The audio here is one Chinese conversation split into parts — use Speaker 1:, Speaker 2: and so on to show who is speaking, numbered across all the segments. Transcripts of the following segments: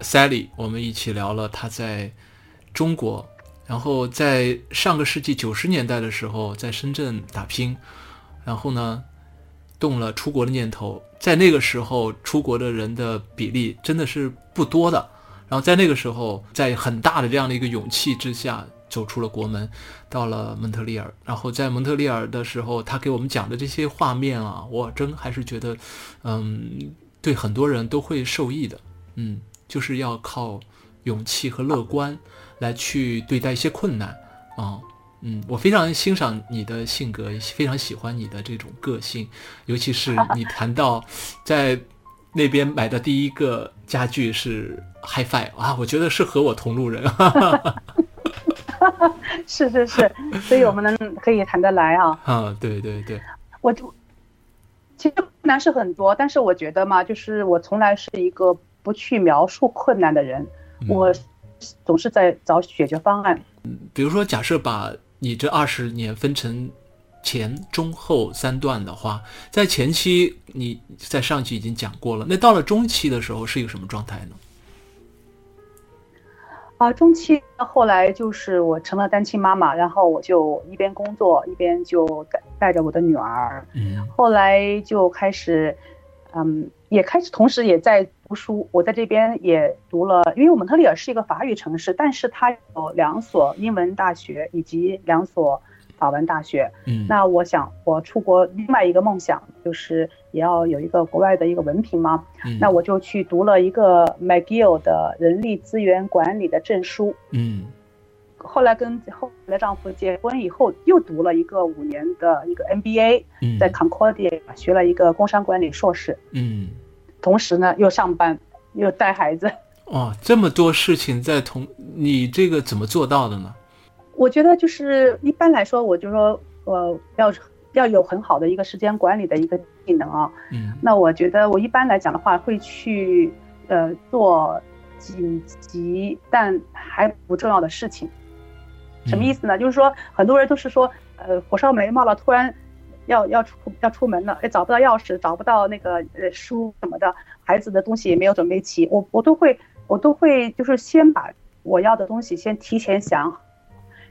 Speaker 1: Sally，我们一起聊了他在中国，然后在上个世纪九十年代的时候在深圳打拼，然后呢动了出国的念头。在那个时候，出国的人的比例真的是不多的。然后在那个时候，在很大的这样的一个勇气之下，走出了国门，到了蒙特利尔。然后在蒙特利尔的时候，他给我们讲的这些画面啊，我真还是觉得，嗯，对很多人都会受益的。嗯。就是要靠勇气和乐观来去对待一些困难。啊，嗯，我非常欣赏你的性格，非常喜欢你的这种个性，尤其是你谈到在那边买的第一个家具是 HiFi 啊，我觉得是和我同路人，
Speaker 2: 是是是，所以我们能可以谈得来啊，
Speaker 1: 啊，对对对，
Speaker 2: 我就其实困难是很多，但是我觉得嘛，就是我从来是一个。不去描述困难的人，我总是在找解决方案。
Speaker 1: 嗯，比如说，假设把你这二十年分成前、中、后三段的话，在前期你在上期已经讲过了，那到了中期的时候是一个什么状态呢？
Speaker 2: 啊，中期后来就是我成了单亲妈妈，然后我就一边工作一边就带带着我的女儿。嗯，后来就开始，嗯，也开始同时也在。读书，我在这边也读了，因为蒙特利尔是一个法语城市，但是它有两所英文大学以及两所法文大学。嗯，那我想我出国另外一个梦想就是也要有一个国外的一个文凭嘛。嗯，那我就去读了一个 McGill 的人力资源管理的证书。嗯，后来跟后来的丈夫结婚以后，又读了一个五年的一个 MBA，在 Concordia 学了一个工商管理硕士。嗯。同时呢，又上班，又带孩子，
Speaker 1: 哦，这么多事情在同你这个怎么做到的呢？
Speaker 2: 我觉得就是一般来说，我就说，我，要要有很好的一个时间管理的一个技能啊。嗯。那我觉得我一般来讲的话，会去呃做紧急但还不重要的事情。什么意思呢？就是说很多人都是说，呃，火烧眉毛了，突然。要要出要出门了，哎，找不到钥匙，找不到那个呃书什么的，孩子的东西也没有准备齐，我我都会我都会就是先把我要的东西先提前想，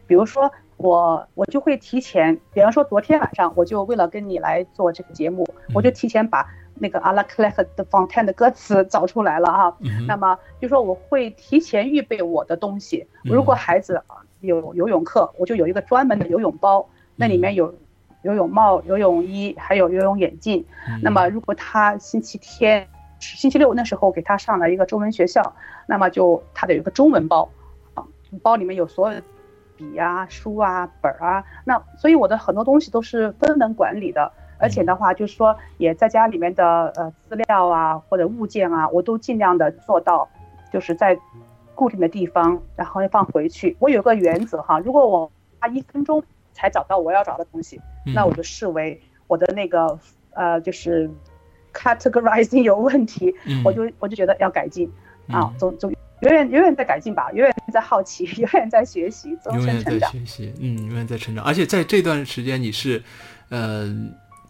Speaker 2: 比如说我我就会提前，比方说昨天晚上我就为了跟你来做这个节目，我就提前把那个阿拉克莱克的 Fontaine 的歌词 找出来了哈，那么就说我会提前预备我的东西，如果孩子有游泳课，我就有一个专门的游泳包，那里面有。游泳帽、游泳衣，还有游泳眼镜。那么，如果他星期天、星期六那时候给他上了一个中文学校，那么就他得有个中文包，啊，包里面有所有的笔啊、书啊、本儿啊。那所以我的很多东西都是分门管理的，而且的话就是说也在家里面的呃资料啊或者物件啊，我都尽量的做到，就是在固定的地方，然后放回去。我有个原则哈，如果我花一分钟。才找到我要找的东西，那我就视为我的那个呃，就是 categorizing 有问题，我就我就觉得要改进啊，总总永远永远在改进吧，永远在好奇，永远在学习，终身成长。
Speaker 1: 学习，嗯，永远在成长。而且在这段时间，你是呃，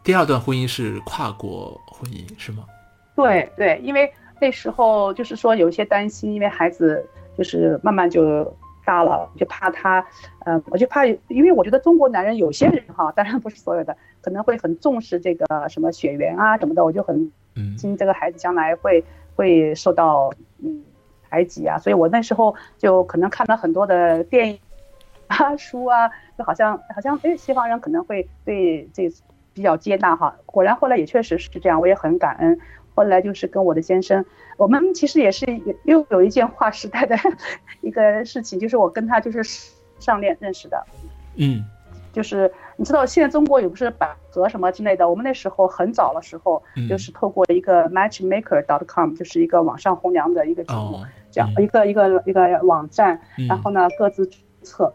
Speaker 1: 第二段婚姻是跨国婚姻是吗？
Speaker 2: 对对，因为那时候就是说有一些担心，因为孩子就是慢慢就。大了就怕他，嗯，我就怕，因为我觉得中国男人有些人哈，当然不是所有的，可能会很重视这个什么血缘啊什么的，我就很担心这个孩子将来会会受到嗯排挤啊，所以我那时候就可能看了很多的电影啊 书啊，就好像好像哎西方人可能会对这比较接纳哈，果然后来也确实是这样，我也很感恩。后来就是跟我的先生，我们其实也是又有一件划时代的 一个事情，就是我跟他就是上恋认识的，嗯，就是你知道现在中国也不是百合什么之类的，我们那时候很早的时候，就是透过一个 matchmaker.com，就是一个网上红娘的一个节目，这样一个一个一个网站，然后呢各自注册。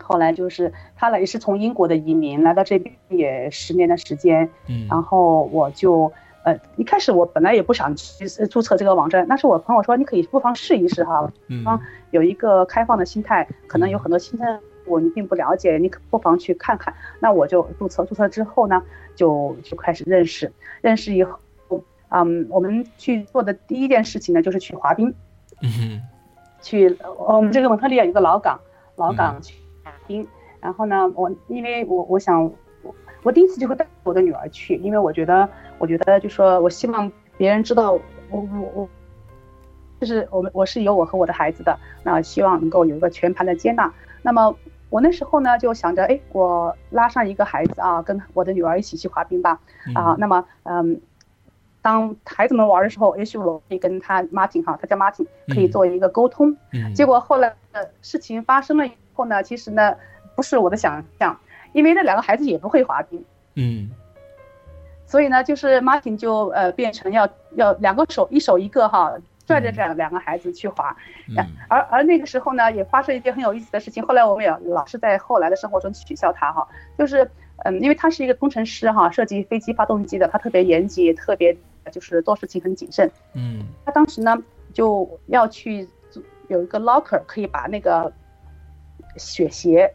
Speaker 2: 后来就是他呢也是从英国的移民来到这边也十年的时间，嗯，然后我就呃一开始我本来也不想去注册这个网站，但是我朋友说你可以不妨试一试哈，嗯，有一个开放的心态，可能有很多新生我你并不了解，你可不妨去看看。那我就注册，注册之后呢就就开始认识，认识以后，嗯，我们去做的第一件事情呢就是去滑冰，
Speaker 1: 嗯哼，
Speaker 2: 去我们这个蒙特利尔有个老港，老港去滑。冰，然后呢，我因为我我想，我我第一次就会带我的女儿去，因为我觉得，我觉得就说我希望别人知道我我我，就是我们我是有我和我的孩子的，那希望能够有一个全盘的接纳。那么我那时候呢就想着，哎，我拉上一个孩子啊，跟我的女儿一起去滑冰吧，啊，那么嗯，当孩子们玩的时候，也许我可以跟他 Martin 哈，他叫 Martin，可以做一个沟通。结果后来的事情发生了以。后呢，其实呢，不是我的想象，因为那两个孩子也不会滑冰，
Speaker 1: 嗯，
Speaker 2: 所以呢，就是 Martin 就呃变成要要两个手一手一个哈，拽着这两个孩子去滑，而而那个时候呢，也发生一件很有意思的事情，后来我们也老是在后来的生活中取笑他哈，就是嗯，因为他是一个工程师哈，设计飞机发动机的，他特别严谨，特别就是做事情很谨慎，
Speaker 1: 嗯，
Speaker 2: 他当时呢就要去有一个 locker 可以把那个。雪鞋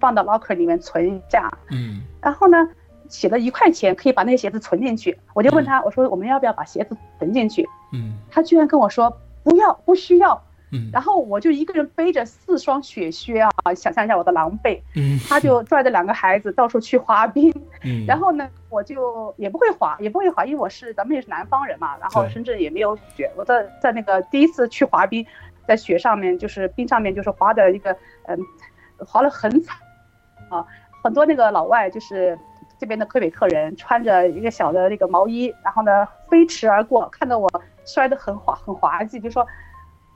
Speaker 2: 放到 locker 里面存一下，
Speaker 1: 嗯，
Speaker 2: 然后呢，写了一块钱可以把那个鞋子存进去。我就问他，我说我们要不要把鞋子存进去？
Speaker 1: 嗯，
Speaker 2: 他居然跟我说不要，不需要。嗯，然后我就一个人背着四双雪靴啊，想象一下我的狼狈。
Speaker 1: 嗯，
Speaker 2: 他就 拽着两个孩子到处去滑冰。
Speaker 1: 嗯，
Speaker 2: 然后呢，我就也不会滑，也不会滑，因为我是咱们也是南方人嘛，然后深圳也没有雪。我在在那个第一次去滑冰。在雪上面，就是冰上面，就是滑的一个，嗯，滑了很惨，啊，很多那个老外，就是这边的魁北克人，穿着一个小的那个毛衣，然后呢飞驰而过，看到我摔得很滑很滑稽，就说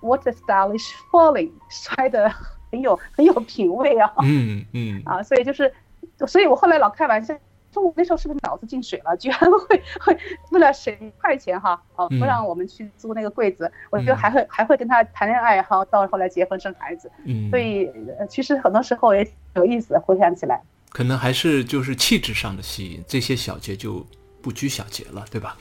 Speaker 2: ，What a stylish falling，摔得很有很有品味啊，
Speaker 1: 嗯嗯，
Speaker 2: 啊，所以就是，所以我后来老开玩笑。说我那时候是不是脑子进水了？居然会会为了省一块钱哈，哦，不让我们去租那个柜子，我觉得还会还会跟他谈恋爱哈，到后来结婚生孩子。嗯，所以其实很多时候也挺有意思，回想起来。
Speaker 1: 可能还是就是气质上的吸引，这些小节就不拘小节了，对吧？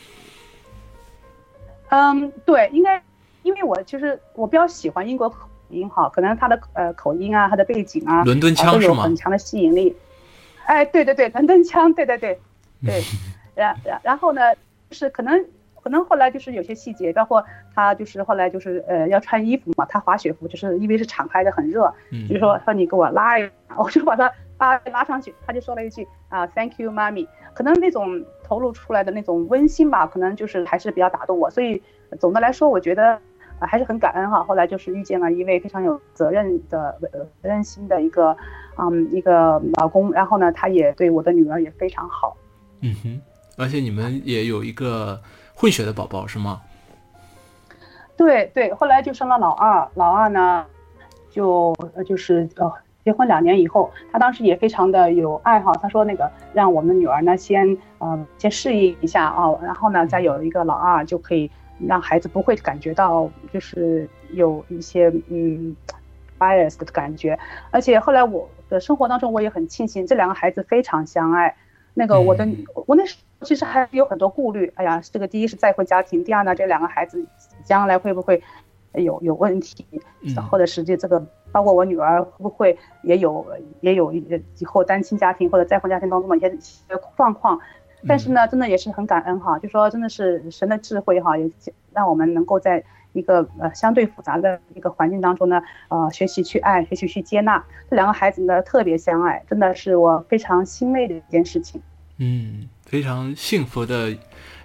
Speaker 2: 嗯，对，应该因为我其实我比较喜欢英国口音哈，可能他的呃口音啊，他的背景啊，
Speaker 1: 伦敦腔
Speaker 2: 是吗？很强的吸引力。哎，对对对，伦敦腔，对对对，对，然然然后呢，就是可能可能后来就是有些细节，包括他就是后来就是呃要穿衣服嘛，他滑雪服就是因为是敞开的很热，就是说说你给我拉一，我就把他拉拉上去，他就说了一句啊，Thank you, mommy，可能那种透露出来的那种温馨吧，可能就是还是比较打动我，所以总的来说，我觉得。还是很感恩哈，后来就是遇见了一位非常有责任的、责任心的一个，嗯，一个老公。然后呢，他也对我的女儿也非常好。
Speaker 1: 嗯哼，而且你们也有一个混血的宝宝是吗？
Speaker 2: 对对，后来就生了老二。老二呢，就就是呃，结婚两年以后，他当时也非常的有爱好。他说那个让我们女儿呢先呃先适应一下啊，然后呢再有一个老二就可以。让孩子不会感觉到就是有一些嗯 bias 的感觉，而且后来我的生活当中我也很庆幸这两个孩子非常相爱。那个我的我那时候其实还有很多顾虑，哎呀，这个第一是再婚家庭，第二呢这两个孩子将来会不会有有问题，或者实际这个包括我女儿会不会也有也有以后单亲家庭或者再婚家庭当中的一些状况。但是呢，真的也是很感恩哈，就说真的是神的智慧哈，也让我们能够在一个呃相对复杂的一个环境当中呢，呃，学习去爱，学习去接纳这两个孩子呢，特别相爱，真的是我非常欣慰的一件事情。
Speaker 1: 嗯，非常幸福的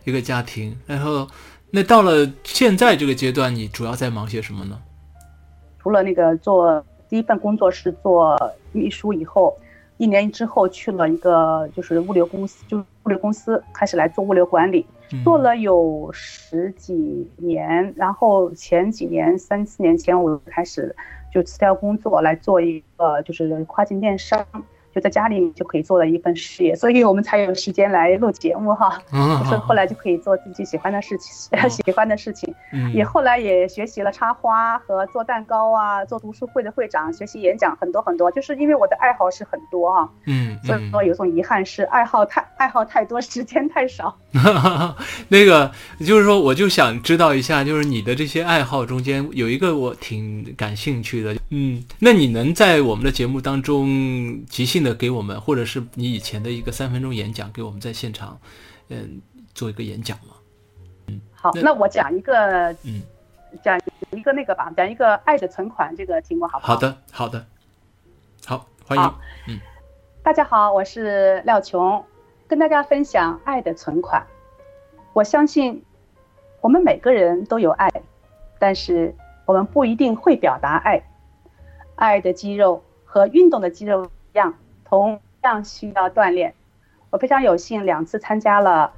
Speaker 1: 一个家庭。然后，那到了现在这个阶段，你主要在忙些什么呢？
Speaker 2: 除了那个做第一份工作是做秘书以后。一年之后去了一个就是物流公司，就物流公司开始来做物流管理，做了有十几年。然后前几年三四年前我开始就辞掉工作来做一个就是跨境电商，就在家里就可以做的一份事业，所以我们才有时间来录节目哈。嗯所以后来就可以做自己喜欢的事情，喜欢的事情。嗯也后来也学习了插花和做蛋糕啊，做读书会的会长，学习演讲很多很多。就是因为我的爱好是很多哈，嗯，所以说有种遗憾是爱好太爱好太多，时间太少。
Speaker 1: 那个就是说，我就想知道一下，就是你的这些爱好中间有一个我挺感兴趣的，嗯，那你能在我们的节目当中即兴的给我们，或者是你以前的一个三分钟演讲，给我们在现场，嗯，做一个演讲吗？
Speaker 2: 嗯，好，那我讲一个，嗯，讲一个那个吧，讲一个爱的存款这个题目，好不
Speaker 1: 好？好的，好的，好，欢迎，嗯，
Speaker 2: 大家好，我是廖琼，跟大家分享爱的存款。我相信，我们每个人都有爱，但是我们不一定会表达爱。爱的肌肉和运动的肌肉一。样同样需要锻炼。我非常有幸两次参加了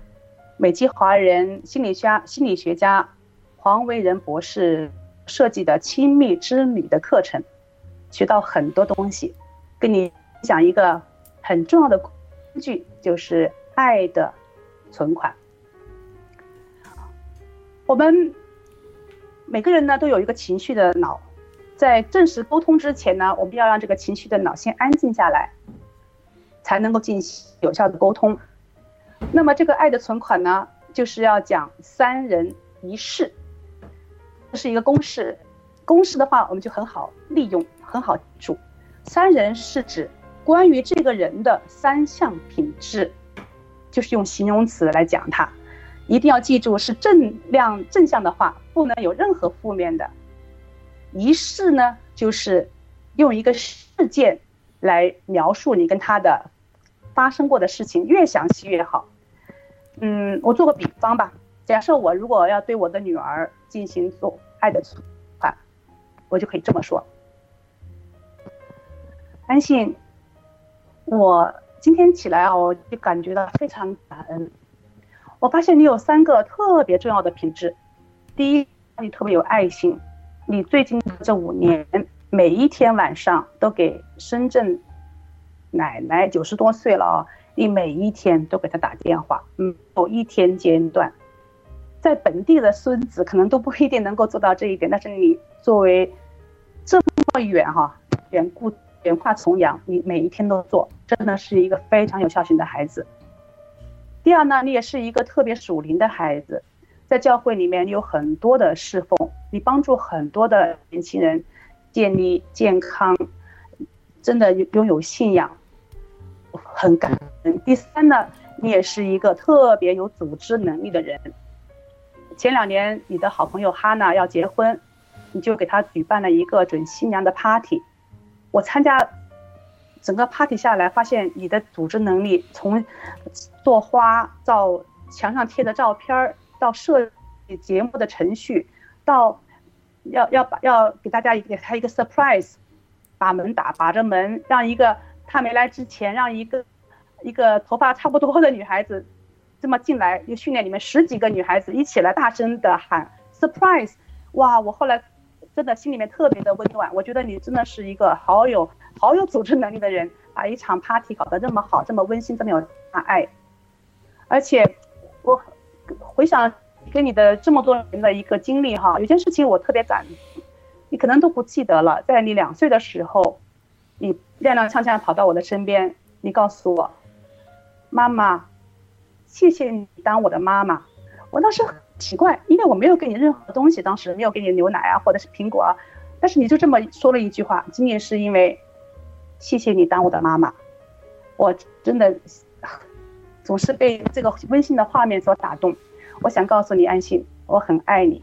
Speaker 2: 美籍华人心理学心理学家黄维仁博士设计的亲密之旅的课程，学到很多东西。跟你讲一个很重要的工具，就是爱的存款。我们每个人呢都有一个情绪的脑。在正式沟通之前呢，我们要让这个情绪的脑先安静下来，才能够进行有效的沟通。那么这个爱的存款呢，就是要讲三人一事，这是一个公式。公式的话，我们就很好利用，很好记住。三人是指关于这个人的三项品质，就是用形容词来讲它，一定要记住是正量正向的话，不能有任何负面的。仪式呢，就是用一个事件来描述你跟他的发生过的事情，越详细越好。嗯，我做个比方吧，假设我如果要对我的女儿进行做爱的存款，我就可以这么说：安信，我今天起来啊，我就感觉到非常感恩。我发现你有三个特别重要的品质，第一，你特别有爱心。你最近这五年，每一天晚上都给深圳奶奶九十多岁了啊，你每一天都给她打电话，嗯，有一天间断。在本地的孙子可能都不一定能够做到这一点，但是你作为这么远哈，远故远跨重洋，你每一天都做，真的是一个非常有孝心的孩子。第二呢，你也是一个特别属灵的孩子。在教会里面，有很多的侍奉，你帮助很多的年轻人建立健康，真的拥有信仰，很感恩。第三呢，你也是一个特别有组织能力的人。前两年你的好朋友哈娜要结婚，你就给她举办了一个准新娘的 party。我参加整个 party 下来，发现你的组织能力，从做花、照墙上贴的照片儿。到设计节目的程序，到要要把要给大家给他一个 surprise，把门打把着门，让一个他没来之前，让一个一个头发差不多的女孩子这么进来，又训练你们十几个女孩子一起来大声的喊 surprise，哇！我后来真的心里面特别的温暖，我觉得你真的是一个好有好有组织能力的人，把一场 party 搞得这么好，这么温馨，这么有大爱，而且我。回想跟你的这么多年的一个经历哈，有件事情我特别感，你可能都不记得了。在你两岁的时候，你踉踉跄跄跑到我的身边，你告诉我：“妈妈，谢谢你当我的妈妈。”我当时很奇怪，因为我没有给你任何东西，当时没有给你牛奶啊，或者是苹果啊，但是你就这么说了一句话，仅仅是因为谢谢你当我的妈妈，我真的。总是被这个温馨的画面所打动，我想告诉你，安心，我很爱你。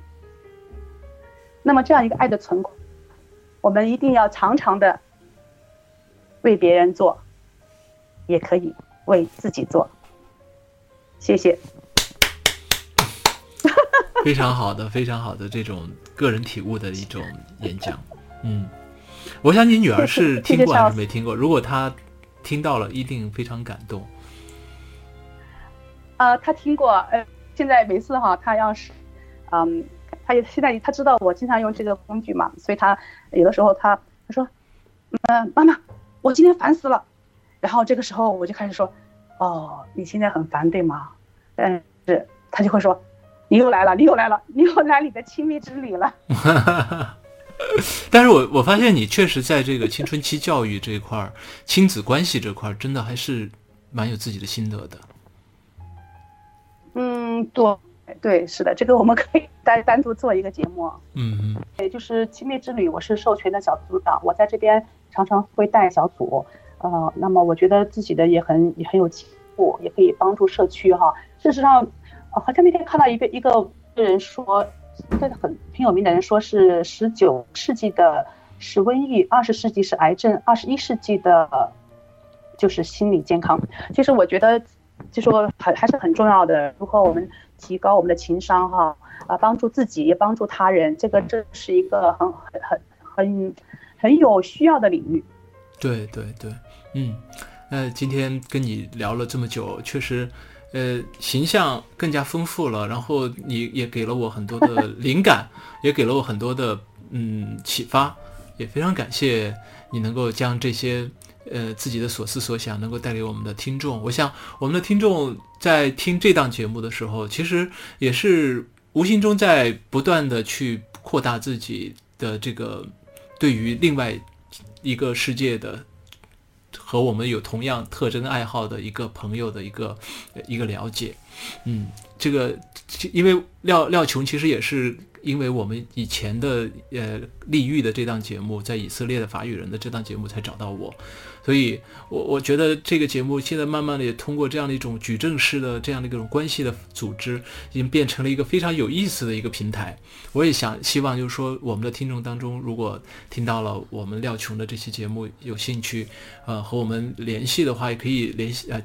Speaker 2: 那么这样一个爱的存款，我们一定要常常的为别人做，也可以为自己做。谢谢。
Speaker 1: 非常好的，非常好的这种个人体悟的一种演讲。嗯，我想你女儿是听过还是没听过？如果她听到了，一定非常感动。
Speaker 2: 呃，他听过，呃，现在每次哈，他要是，嗯，他也现在他知道我经常用这个工具嘛，所以他有的时候他他说，嗯，妈妈，我今天烦死了，然后这个时候我就开始说，哦，你现在很烦对吗？但是他就会说，你又来了，你又来了，你又来你的亲密之旅了。
Speaker 1: 但是我我发现你确实在这个青春期教育这块儿，亲子关系这块儿，真的还是蛮有自己的心得的。
Speaker 2: 嗯，对对，是的，这个我们可以 单单独做一个节目。
Speaker 1: 嗯嗯，
Speaker 2: 对，就是亲密之旅，我是授权的小组长，我在这边常常会带小组。呃，那么我觉得自己的也很也很有进步，也可以帮助社区哈。事实上，好像那天看到一个一个人说，这个很挺有名的人说是十九世纪的是瘟疫，二十世纪是癌症，二十一世纪的就是心理健康。其实我觉得，就说很还是很重要的。如何我们提高我们的情商哈啊，帮助自己也帮助他人，这个这是一个很很很很很有需要的领域。
Speaker 1: 对对对。嗯，那今天跟你聊了这么久，确实，呃，形象更加丰富了，然后你也给了我很多的 灵感，也给了我很多的嗯启发，也非常感谢你能够将这些呃自己的所思所想能够带给我们的听众。我想我们的听众在听这档节目的时候，其实也是无形中在不断的去扩大自己的这个对于另外一个世界的。和我们有同样特征爱好的一个朋友的一个一个了解，嗯，这个因为廖廖琼其实也是因为我们以前的呃利欲的这档节目，在以色列的法语人的这档节目才找到我。所以，我我觉得这个节目现在慢慢的也通过这样的一种矩阵式的这样的一种关系的组织，已经变成了一个非常有意思的一个平台。我也想希望就是说，我们的听众当中，如果听到了我们廖琼的这期节目有兴趣，呃，和我们联系的话，也可以联系呃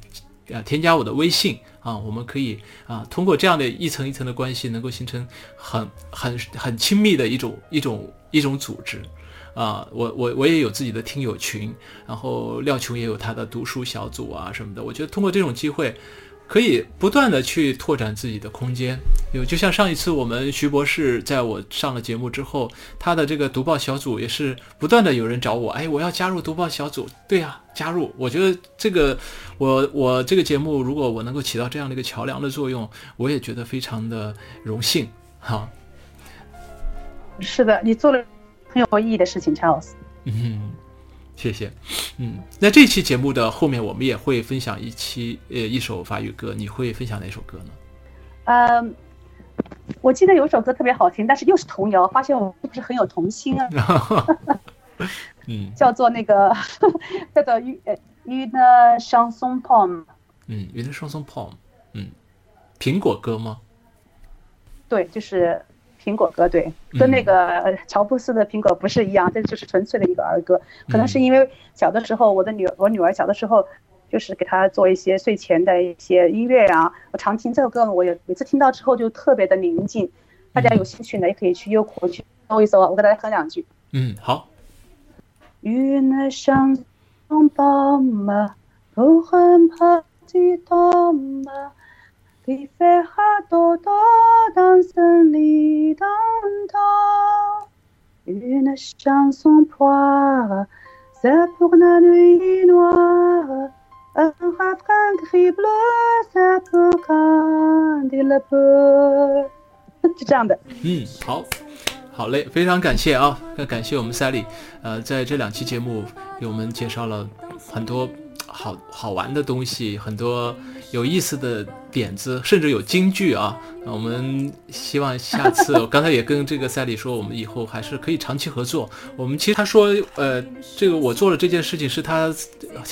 Speaker 1: 啊添加我的微信啊，我们可以啊通过这样的一层一层的关系，能够形成很很很亲密的一种一种一种组织。啊，我我我也有自己的听友群，然后廖琼也有他的读书小组啊什么的。我觉得通过这种机会，可以不断的去拓展自己的空间。有就像上一次我们徐博士在我上了节目之后，他的这个读报小组也是不断的有人找我，哎，我要加入读报小组。对呀，加入。我觉得这个我我这个节目如果我能够起到这样的一个桥梁的作用，我也觉得非常的荣幸。哈，
Speaker 2: 是的，你做了。很有意义的事情，Charles。
Speaker 1: 嗯，谢谢。嗯，那这期节目的后面，我们也会分享一期呃一首法语歌，你会分享哪首歌呢？
Speaker 2: 嗯，我记得有一首歌特别好听，但是又是童谣，发现我是不是很有童心啊？
Speaker 1: 嗯，
Speaker 2: 叫做那个 叫做《une une chanson pomme》。
Speaker 1: 嗯，une chanson pomme。嗯，苹果歌吗？
Speaker 2: 对，就是。苹果歌对，跟那个乔布斯的苹果不是一样，这就是纯粹的一个儿歌。可能是因为小的时候，我的女我女儿小的时候，就是给她做一些睡前的一些音乐啊，我常听这首歌，我也每次听到之后就特别的宁静。大家有兴趣呢，也可以去优酷去搜一搜，我给大家哼两句。
Speaker 1: 嗯，好。
Speaker 2: qui fera dodo dans un lit d'antan. Une chanson poire, c'est pour la nuit noire. Un refrain gris bleu, c'est pour quand il peut. 就这样的。
Speaker 1: 嗯，好，好嘞，非常感谢啊，感谢我们 Sally，呃，在这两期节目给我们介绍了很多好好玩的东西，很多有意思的点子，甚至有京剧啊！我们希望下次，我刚才也跟这个赛里说，我们以后还是可以长期合作。我们其实他说，呃，这个我做了这件事情是他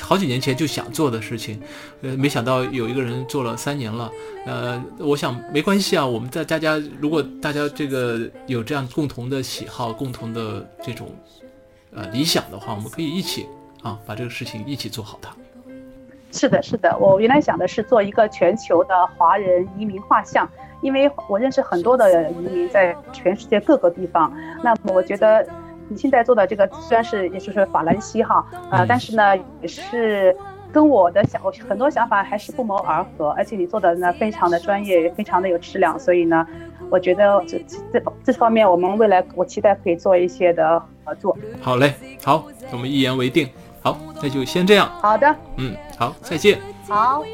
Speaker 1: 好几年前就想做的事情，呃，没想到有一个人做了三年了。呃，我想没关系啊，我们在大家如果大家这个有这样共同的喜好、共同的这种呃理想的话，我们可以一起啊把这个事情一起做好它。
Speaker 2: 是的，是的，我原来想的是做一个全球的华人移民画像，因为我认识很多的移民在全世界各个地方。那么我觉得你现在做的这个虽然是也就是法兰西哈，呃，但是呢也是跟我的想很多想法还是不谋而合，而且你做的呢非常的专业，非常的有质量，所以呢，我觉得这这这方面我们未来我期待可以做一些的合作。
Speaker 1: 好嘞，好，我们一言为定。好，那就先这样。
Speaker 2: 好的，
Speaker 1: 嗯，好，再见。
Speaker 2: 好。